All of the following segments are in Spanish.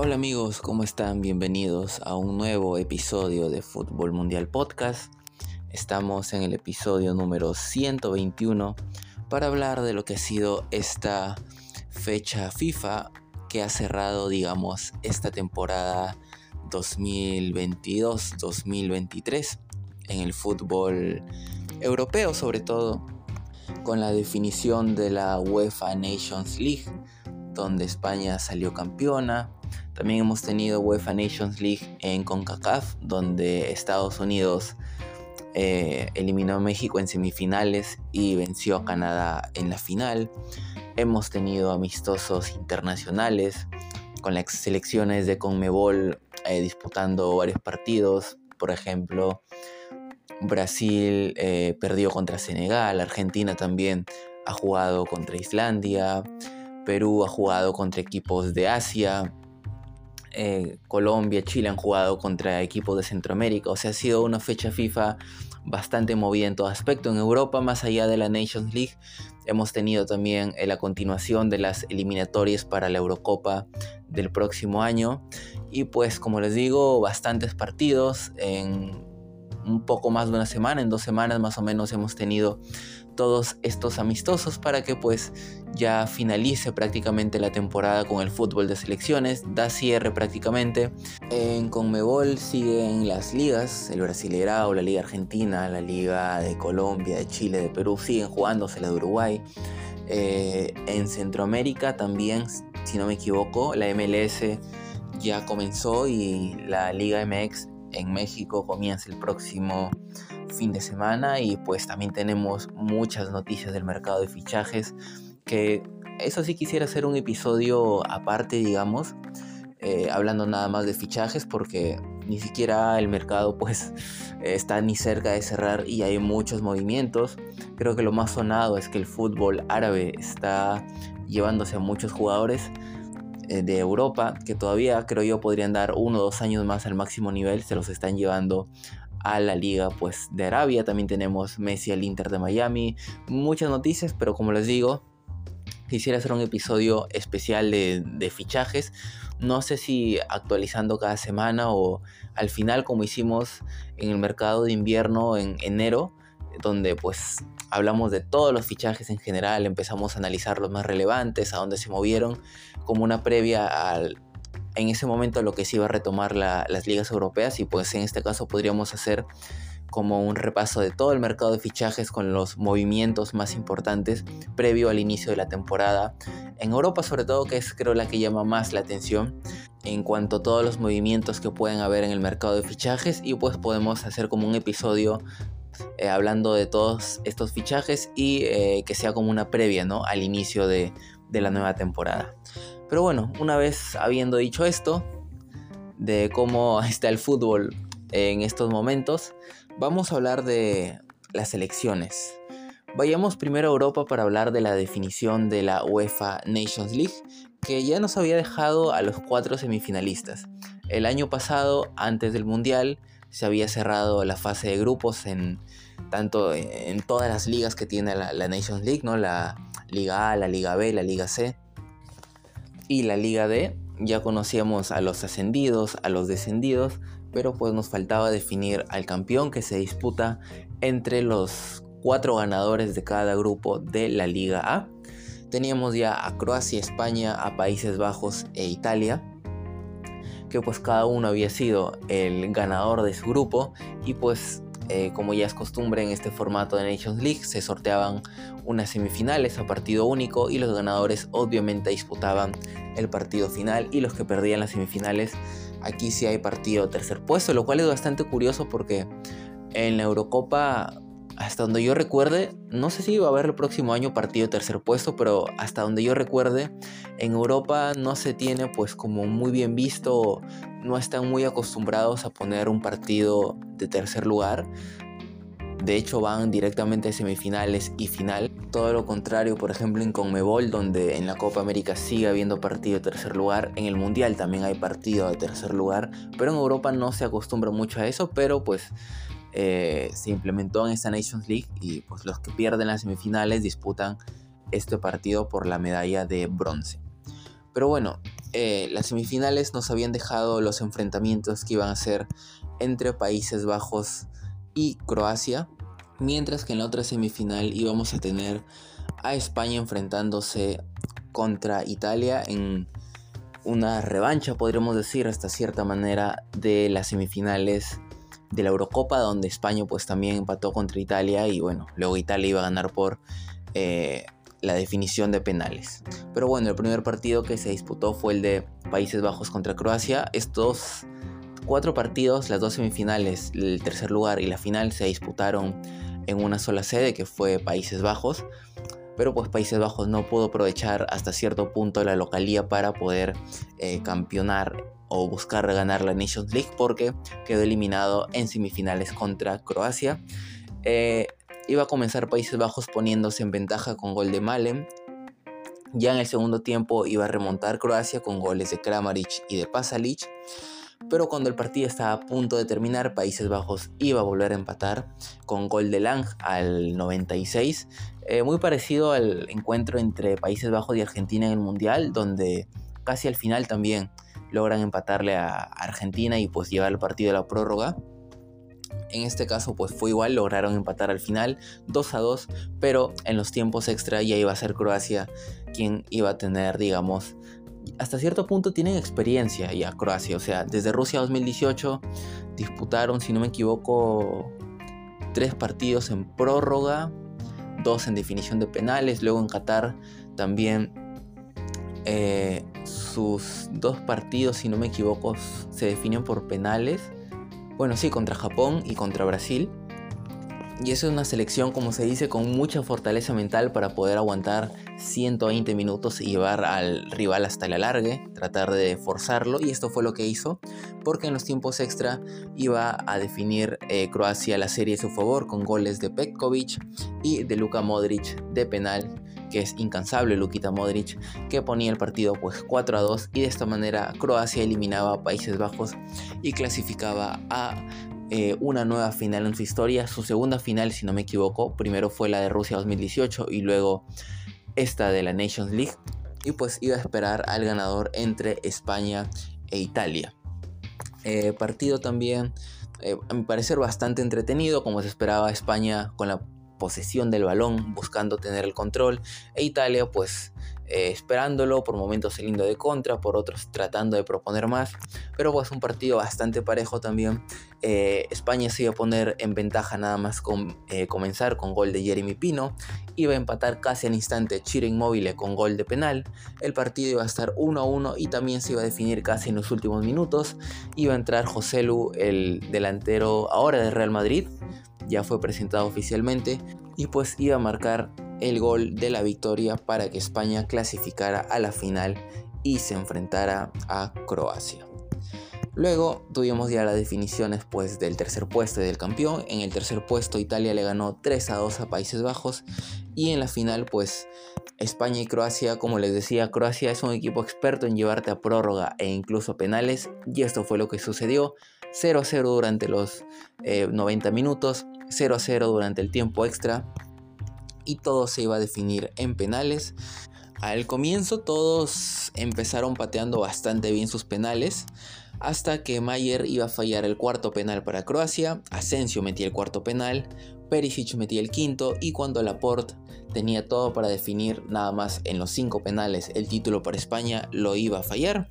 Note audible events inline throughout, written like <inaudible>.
Hola amigos, ¿cómo están? Bienvenidos a un nuevo episodio de Fútbol Mundial Podcast. Estamos en el episodio número 121 para hablar de lo que ha sido esta fecha FIFA que ha cerrado, digamos, esta temporada 2022-2023 en el fútbol europeo sobre todo, con la definición de la UEFA Nations League, donde España salió campeona, también hemos tenido UEFA Nations League en CONCACAF, donde Estados Unidos eh, eliminó a México en semifinales y venció a Canadá en la final. Hemos tenido amistosos internacionales con las selecciones de Conmebol eh, disputando varios partidos. Por ejemplo, Brasil eh, perdió contra Senegal, Argentina también ha jugado contra Islandia, Perú ha jugado contra equipos de Asia, eh, Colombia, Chile han jugado contra equipos de Centroamérica. O sea, ha sido una fecha FIFA bastante movida en todo aspecto. En Europa, más allá de la Nations League, hemos tenido también eh, la continuación de las eliminatorias para la Eurocopa del próximo año. Y pues, como les digo, bastantes partidos en un poco más de una semana, en dos semanas más o menos hemos tenido todos estos amistosos para que pues ya finalice prácticamente la temporada con el fútbol de selecciones, da cierre prácticamente. En Conmebol siguen las ligas, el Brasileirao, la Liga Argentina, la Liga de Colombia, de Chile, de Perú, siguen jugándose la de Uruguay. Eh, en Centroamérica también, si no me equivoco, la MLS ya comenzó y la Liga MX en México comienza el próximo fin de semana y pues también tenemos muchas noticias del mercado de fichajes que eso sí quisiera hacer un episodio aparte digamos eh, hablando nada más de fichajes porque ni siquiera el mercado pues <laughs> está ni cerca de cerrar y hay muchos movimientos. Creo que lo más sonado es que el fútbol árabe está llevándose a muchos jugadores eh, de Europa que todavía creo yo podrían dar uno o dos años más al máximo nivel, se los están llevando a la liga pues de Arabia, también tenemos Messi al Inter de Miami, muchas noticias, pero como les digo, quisiera hacer un episodio especial de, fichajes, no sé si actualizando cada semana o al final como hicimos en el mercado de invierno en enero, donde pues hablamos de todos los fichajes en general, empezamos a analizar los más relevantes, a dónde se movieron, como una previa al, en ese momento lo que se iba a retomar las ligas europeas y pues en este caso podríamos hacer como un repaso de todo el mercado de fichajes con los movimientos más importantes previo al inicio de la temporada. En Europa sobre todo, que es creo la que llama más la atención en cuanto a todos los movimientos que pueden haber en el mercado de fichajes y pues podemos hacer como un episodio eh, hablando de todos estos fichajes y eh, que sea como una previa ¿no? al inicio de, de la nueva temporada. Pero bueno, una vez habiendo dicho esto, de cómo <laughs> está el fútbol en estos momentos, vamos a hablar de las elecciones. Vayamos primero a Europa para hablar de la definición de la UEFA Nations League, que ya nos había dejado a los cuatro semifinalistas. El año pasado, antes del Mundial, se había cerrado la fase de grupos en tanto en todas las ligas que tiene la, Nations League, ¿no? La Liga A, la Liga B, la Liga C y la Liga D. Ya conocíamos a los ascendidos, a los descendidos, pero pues nos faltaba definir al campeón que se disputa entre los cuatro ganadores de cada grupo de la Liga A. Teníamos ya a Croacia, España, a Países Bajos e Italia, que pues cada uno había sido el ganador de su grupo y pues eh, como ya es costumbre en este formato de Nations League, se sorteaban unas semifinales a partido único y los ganadores obviamente disputaban el partido final y los que perdían las semifinales aquí sí hay partido tercer puesto, lo cual es bastante curioso porque en la Eurocopa hasta donde yo recuerde, no sé si va a haber el próximo año partido tercer puesto, pero hasta donde yo recuerde, en Europa no se tiene pues como muy bien visto, no están muy acostumbrados a poner un partido de tercer lugar. De hecho van directamente a semifinales y final. Todo lo contrario, por ejemplo, en Conmebol, donde en la Copa América sigue habiendo partido de tercer lugar. En el Mundial también hay partido de tercer lugar. Pero en Europa no se acostumbra mucho a eso. Pero pues eh, se implementó en esta Nations League y pues los que pierden las semifinales disputan este partido por la medalla de bronce. Pero bueno, eh, las semifinales nos habían dejado los enfrentamientos que iban a ser entre Países Bajos y Croacia, mientras que en la otra semifinal íbamos a tener a España enfrentándose contra Italia en una revancha, podríamos decir, hasta cierta manera, de las semifinales de la Eurocopa, donde España pues también empató contra Italia y bueno, luego Italia iba a ganar por eh, la definición de penales. Pero bueno, el primer partido que se disputó fue el de Países Bajos contra Croacia. Estos cuatro partidos, las dos semifinales, el tercer lugar y la final se disputaron en una sola sede que fue Países Bajos. Pero pues Países Bajos no pudo aprovechar hasta cierto punto la localía para poder eh, campeonar o buscar ganar la Nations League porque quedó eliminado en semifinales contra Croacia. Eh, iba a comenzar Países Bajos poniéndose en ventaja con gol de Malen. Ya en el segundo tiempo iba a remontar Croacia con goles de Kramaric y de Pasalic. Pero cuando el partido estaba a punto de terminar, Países Bajos iba a volver a empatar con gol de Lang al 96. Eh, muy parecido al encuentro entre Países Bajos y Argentina en el Mundial, donde casi al final también logran empatarle a Argentina y pues llevar el partido a la prórroga. En este caso pues fue igual, lograron empatar al final 2 a 2, pero en los tiempos extra ya iba a ser Croacia quien iba a tener, digamos, hasta cierto punto tienen experiencia ya Croacia, o sea, desde Rusia 2018 disputaron, si no me equivoco, tres partidos en prórroga, dos en definición de penales, luego en Qatar también eh, sus dos partidos, si no me equivoco, se definen por penales bueno, sí, contra Japón y contra Brasil. Y es una selección, como se dice, con mucha fortaleza mental para poder aguantar 120 minutos y llevar al rival hasta el alargue, tratar de forzarlo. Y esto fue lo que hizo, porque en los tiempos extra iba a definir eh, Croacia la serie a su favor con goles de Petkovic y de Luka Modric de penal que es incansable Lukita Modric, que ponía el partido pues 4 a 2 y de esta manera Croacia eliminaba a Países Bajos y clasificaba a eh, una nueva final en su historia, su segunda final si no me equivoco, primero fue la de Rusia 2018 y luego esta de la Nations League y pues iba a esperar al ganador entre España e Italia. Eh, partido también, eh, a mi parecer, bastante entretenido, como se esperaba España con la posesión del balón, buscando tener el control, e Italia pues eh, esperándolo, por momentos saliendo de contra, por otros tratando de proponer más, pero pues un partido bastante parejo también. Eh, España se iba a poner en ventaja nada más con eh, comenzar con gol de Jeremy Pino, iba a empatar casi al instante Chiro Inmóvil con gol de penal, el partido iba a estar 1 a 1 y también se iba a definir casi en los últimos minutos, iba a entrar José Lu, el delantero ahora de Real Madrid, ya fue presentado oficialmente y pues iba a marcar el gol de la victoria para que España clasificara a la final y se enfrentara a Croacia. Luego tuvimos ya las definiciones pues del tercer puesto y del campeón. En el tercer puesto Italia le ganó 3 a 2 a Países Bajos y en la final pues España y Croacia, como les decía, Croacia es un equipo experto en llevarte a prórroga e incluso penales y esto fue lo que sucedió. 0 a 0 durante los 90 eh, minutos, 0 a 0 durante el tiempo extra y todo se iba a definir en penales. Al comienzo todos empezaron pateando bastante bien sus penales hasta que Mayer iba a fallar el cuarto penal para Croacia, Asensio metía el cuarto penal, Perisic metía el quinto y cuando Laporte tenía todo para definir nada más en los cinco penales el título para España lo iba a fallar.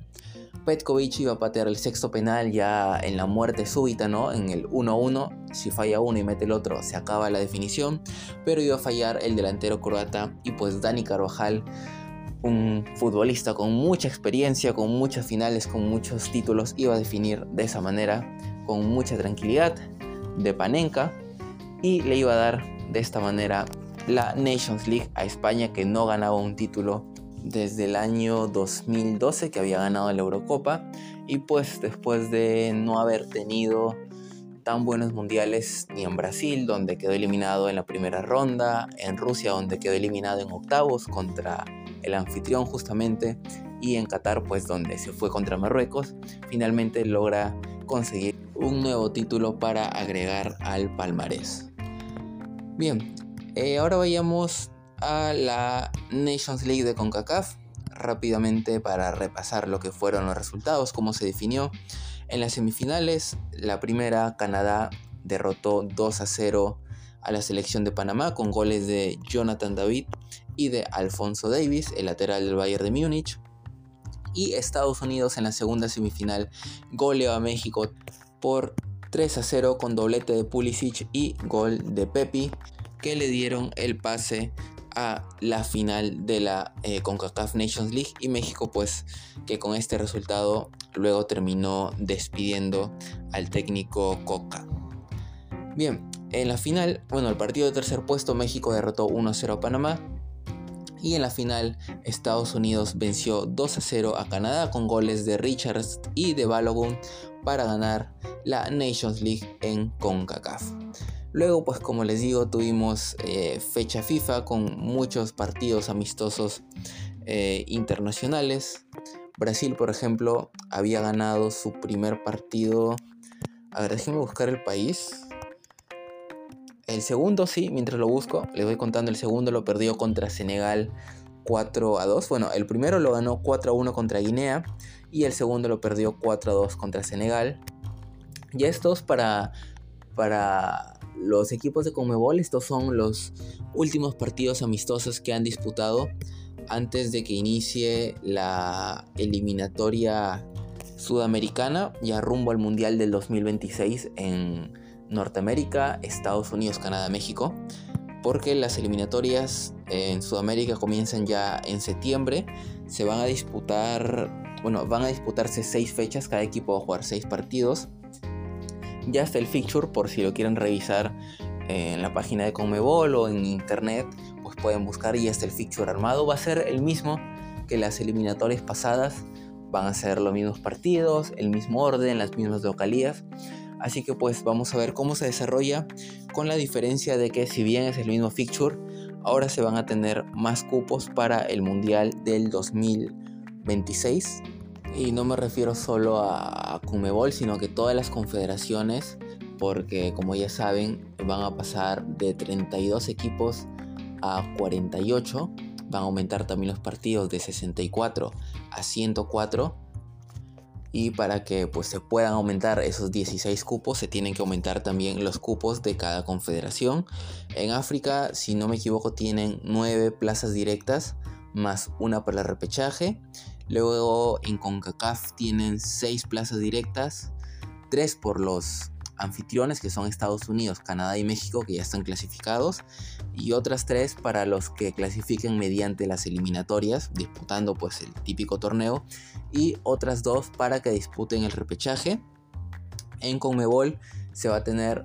Petkovic iba a patear el sexto penal ya en la muerte súbita, ¿no? En el 1-1. Si falla uno y mete el otro, se acaba la definición. Pero iba a fallar el delantero croata y pues Dani Carvajal, un futbolista con mucha experiencia, con muchas finales, con muchos títulos, iba a definir de esa manera, con mucha tranquilidad, de Panenka. Y le iba a dar de esta manera la Nations League a España que no ganaba un título desde el año 2012 que había ganado la Eurocopa y pues después de no haber tenido tan buenos mundiales ni en Brasil donde quedó eliminado en la primera ronda, en Rusia donde quedó eliminado en octavos contra el anfitrión justamente y en Qatar pues donde se fue contra Marruecos, finalmente logra conseguir un nuevo título para agregar al palmarés. Bien, eh, ahora vayamos a la Nations League de CONCACAF. rápidamente para repasar lo que fueron los resultados, cómo se definió. En las semifinales, la primera, Canadá derrotó 2 a 0 a la selección de Panamá con goles de Jonathan David y de Alfonso Davis, el lateral del Bayern de Múnich. Y Estados Unidos en la segunda semifinal goleó a México por 3 a 0 con doblete de Pulisic y gol de Pepi que le dieron el pase a la final de la eh, CONCACAF Nations League y México pues que con este resultado luego terminó despidiendo al técnico Coca. Bien, en la final, bueno, el partido de tercer puesto México derrotó 1-0 a Panamá y en la final Estados Unidos venció 2-0 a Canadá con goles de Richards y de Balogun para ganar la Nations League en CONCACAF. Luego, pues como les digo, tuvimos eh, fecha FIFA con muchos partidos amistosos eh, internacionales. Brasil, por ejemplo, había ganado su primer partido. A ver, déjenme buscar el país. El segundo, sí, mientras lo busco, les voy contando. El segundo lo perdió contra Senegal 4 a 2. Bueno, el primero lo ganó 4 a 1 contra Guinea y el segundo lo perdió 4 a 2 contra Senegal. Y estos para, para los equipos de Comebol, estos son los últimos partidos amistosos que han disputado antes de que inicie la eliminatoria sudamericana ya rumbo al Mundial del 2026 en Norteamérica, Estados Unidos, Canadá, México, porque las eliminatorias en Sudamérica comienzan ya en septiembre, se van a disputar, bueno, van a disputarse seis fechas, cada equipo va a jugar seis partidos ya está el fixture por si lo quieren revisar en la página de Conmebol o en internet, pues pueden buscar y ya está el fixture armado. Va a ser el mismo que las eliminatorias pasadas, van a ser los mismos partidos, el mismo orden, las mismas localías. Así que pues vamos a ver cómo se desarrolla con la diferencia de que si bien es el mismo fixture, ahora se van a tener más cupos para el Mundial del 2026 y no me refiero solo a Cumebol, sino que todas las confederaciones, porque como ya saben, van a pasar de 32 equipos a 48. Van a aumentar también los partidos de 64 a 104. Y para que pues, se puedan aumentar esos 16 cupos, se tienen que aumentar también los cupos de cada confederación. En África, si no me equivoco, tienen 9 plazas directas más una para el repechaje. Luego en CONCACAF tienen 6 plazas directas, 3 por los anfitriones que son Estados Unidos, Canadá y México que ya están clasificados y otras 3 para los que clasifiquen mediante las eliminatorias disputando pues el típico torneo y otras 2 para que disputen el repechaje. En CONMEBOL se va a tener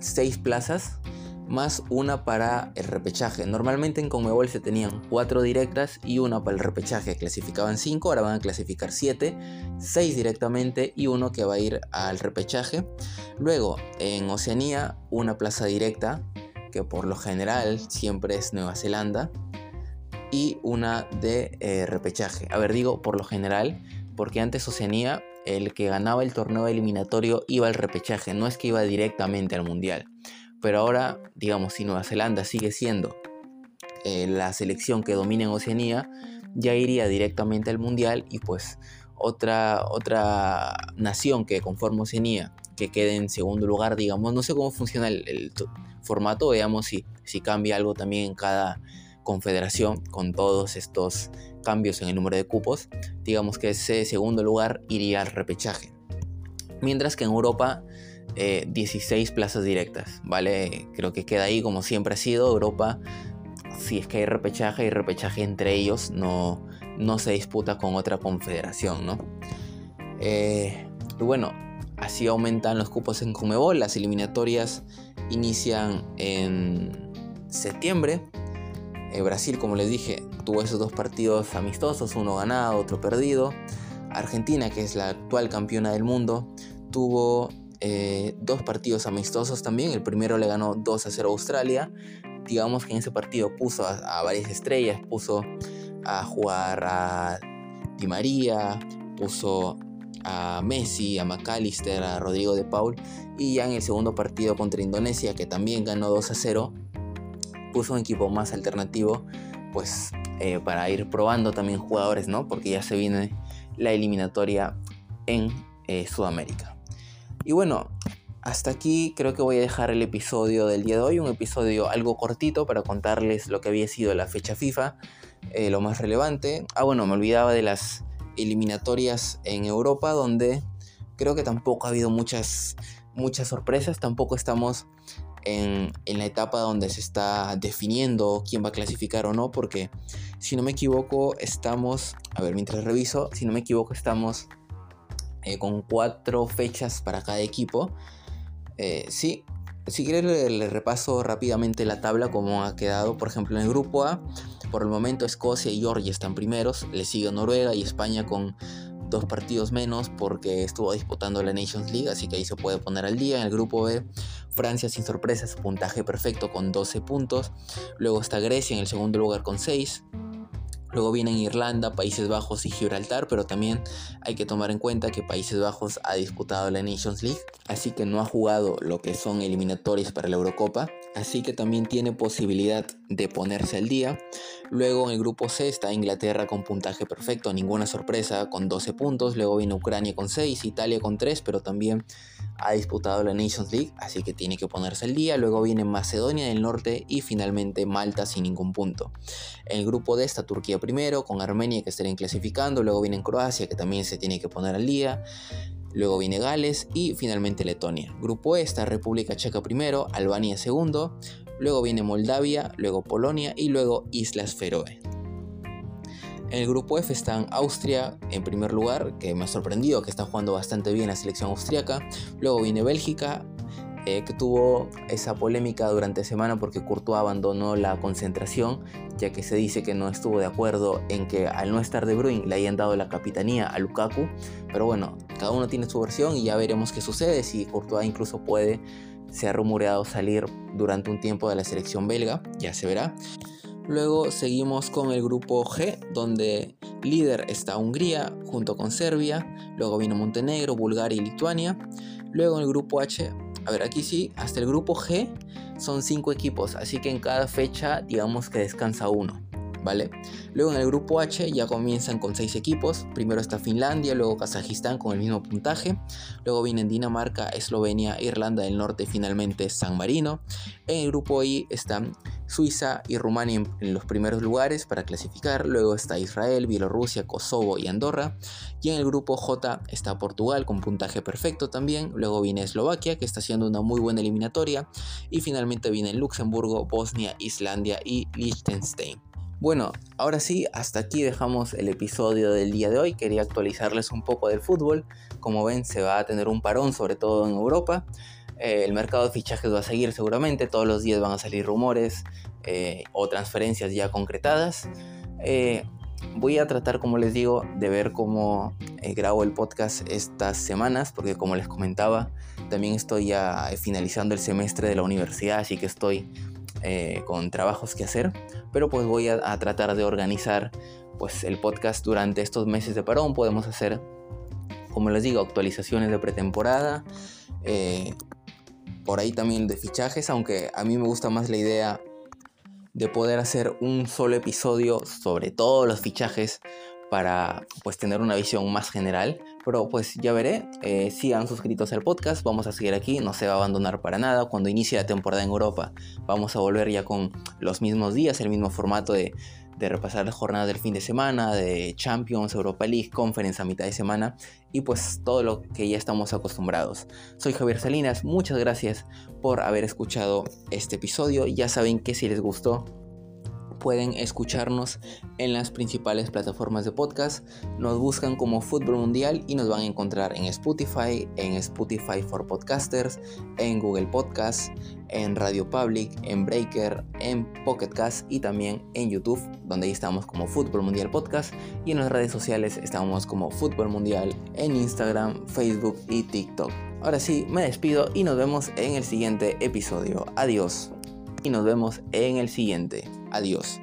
6 plazas más una para el repechaje. Normalmente en Conmebol se tenían cuatro directas y una para el repechaje. Clasificaban 5, ahora van a clasificar 7, 6 directamente y uno que va a ir al repechaje. Luego en Oceanía una plaza directa que por lo general siempre es Nueva Zelanda y una de eh, repechaje. A ver, digo por lo general porque antes Oceanía el que ganaba el torneo eliminatorio iba al repechaje, no es que iba directamente al mundial. Pero ahora, digamos, si Nueva Zelanda sigue siendo eh, la selección que domina en Oceanía, ya iría directamente al Mundial y pues otra, otra nación que conforma Oceanía, que quede en segundo lugar, digamos, no sé cómo funciona el, formato, veamos si, si cambia algo también en cada confederación con todos estos cambios en el número de cupos, digamos que ese segundo lugar iría al repechaje. Mientras que en Europa 16 eh, plazas directas, ¿vale? Creo que queda ahí como siempre ha sido Europa. Si es que hay repechaje, y repechaje entre ellos, no, no se disputa con otra confederación, ¿no? Eh, y bueno, así aumentan los cupos en Comebol. Las eliminatorias inician en septiembre. Eh, Brasil, como les dije, tuvo esos dos partidos amistosos, uno ganado, otro perdido. Argentina, que es la actual campeona del mundo, tuvo eh, dos partidos amistosos también. El primero le ganó 2 a 0 a Australia. Digamos que en ese partido puso a, varias estrellas, puso a jugar a Di María, puso a Messi, a McAllister, a Rodrigo de Paul. Y ya en el segundo partido contra Indonesia, que también ganó 2 a 0, puso un equipo más alternativo, pues eh, para ir probando también jugadores, ¿no? Porque ya se viene la eliminatoria en eh, Sudamérica. Y bueno, hasta aquí creo que voy a dejar el episodio del día de hoy, un episodio algo cortito para contarles lo que había sido la fecha FIFA, eh, lo más relevante. Ah, bueno, me olvidaba de las eliminatorias en Europa, donde creo que tampoco ha habido muchas, muchas sorpresas, tampoco estamos en, en, la etapa donde se está definiendo quién va a clasificar o no, porque si no me equivoco estamos, a ver, mientras reviso, si no me equivoco estamos eh, con cuatro fechas para cada equipo. Eh, sí, si quieres le, repaso rápidamente la tabla como ha quedado. Por ejemplo, en el grupo A, por el momento Escocia y Georgia están primeros, le sigue Noruega y España con dos partidos menos porque estuvo disputando la Nations League, así que ahí se puede poner al día. En el grupo B, Francia sin sorpresas, puntaje perfecto con 12 puntos. Luego está Grecia en el segundo lugar con 6. Luego vienen Irlanda, Países Bajos y Gibraltar, pero también hay que tomar en cuenta que Países Bajos ha disputado la Nations League, así que no ha jugado lo que son eliminatorias para la Eurocopa, así que también tiene posibilidad de ponerse al día. Luego en el grupo C está Inglaterra con puntaje perfecto, ninguna sorpresa, con 12 puntos. Luego viene Ucrania con 6, Italia con 3, pero también ha disputado la Nations League, así que tiene que ponerse al día. Luego viene Macedonia del Norte y finalmente Malta sin ningún punto. En el grupo D está Turquía primero, con Armenia que estarían clasificando. Luego viene Croacia que también se tiene que poner al día. Luego viene Gales y finalmente Letonia. Grupo E está República Checa primero, Albania segundo. Luego viene Moldavia, luego Polonia y luego Islas Feroe. En el grupo F están Austria en primer lugar, que me ha sorprendido que está jugando bastante bien la selección austriaca. Luego viene Bélgica, eh, que tuvo esa polémica durante semana porque Courtois abandonó la concentración, ya que se dice que no estuvo de acuerdo en que al no estar De Bruyne le hayan dado la capitanía a Lukaku. Pero bueno, cada uno tiene su versión y ya veremos qué sucede, si Courtois incluso puede, se ha rumoreado salir durante un tiempo de la selección belga, ya se verá. Luego seguimos con el grupo G, donde líder está Hungría junto con Serbia. Luego viene Montenegro, Bulgaria y Lituania. Luego en el grupo H, a ver, aquí sí, hasta el grupo G son cinco equipos, así que en cada fecha digamos que descansa uno. Luego en el grupo H ya comienzan con 6 equipos. Primero está Finlandia, luego Kazajistán con el mismo puntaje. Luego vienen Dinamarca, Eslovenia, Irlanda del Norte y finalmente San Marino. En el grupo I están Suiza y Rumania en, los primeros lugares para clasificar. Luego está Israel, Bielorrusia, Kosovo y Andorra. Y en el grupo J está Portugal con puntaje perfecto también. Luego viene Eslovaquia que está haciendo una muy buena eliminatoria. Y finalmente viene Luxemburgo, Bosnia, Islandia y Liechtenstein. Bueno, ahora sí, hasta aquí dejamos el episodio del día de hoy. Quería actualizarles un poco del fútbol. Como ven, se va a tener un parón, sobre todo en Europa. Eh, el mercado de fichajes va a seguir seguramente. Todos los días van a salir rumores eh, o transferencias ya concretadas. Eh, voy a tratar, como les digo, de ver cómo grabo el podcast estas semanas, porque como les comentaba, también estoy ya finalizando el semestre de la universidad, así que estoy con trabajos que hacer pero pues voy a, tratar de organizar pues el podcast durante estos meses de parón. Podemos hacer, como les digo, actualizaciones de pretemporada, eh, por ahí también de fichajes, aunque a mí me gusta más la idea de poder hacer un solo episodio sobre todos los fichajes para pues tener una visión más general. Pero pues ya veré, eh, sigan suscritos al podcast, vamos a seguir aquí, no se va a abandonar para nada. Cuando inicie la temporada en Europa vamos a volver ya con los mismos días, el mismo formato de, de repasar las jornadas del fin de semana, de Champions, Europa League, Conference a mitad de semana y pues todo lo que ya estamos acostumbrados. Soy Javier Salinas, muchas gracias por haber escuchado este episodio. Ya saben que si les gustó pueden escucharnos en las principales plataformas de podcast. Nos buscan como Fútbol Mundial y nos van a encontrar en Spotify, en Spotify for Podcasters, en Google Podcast, en Radio Public, en Breaker, en Pocket Cast y también en YouTube, donde ahí estamos como Fútbol Mundial Podcast. Y en las redes sociales estamos como Fútbol Mundial en Instagram, Facebook y TikTok. Ahora sí, me despido y nos vemos en el siguiente episodio. Adiós y nos vemos en el siguiente. Adiós.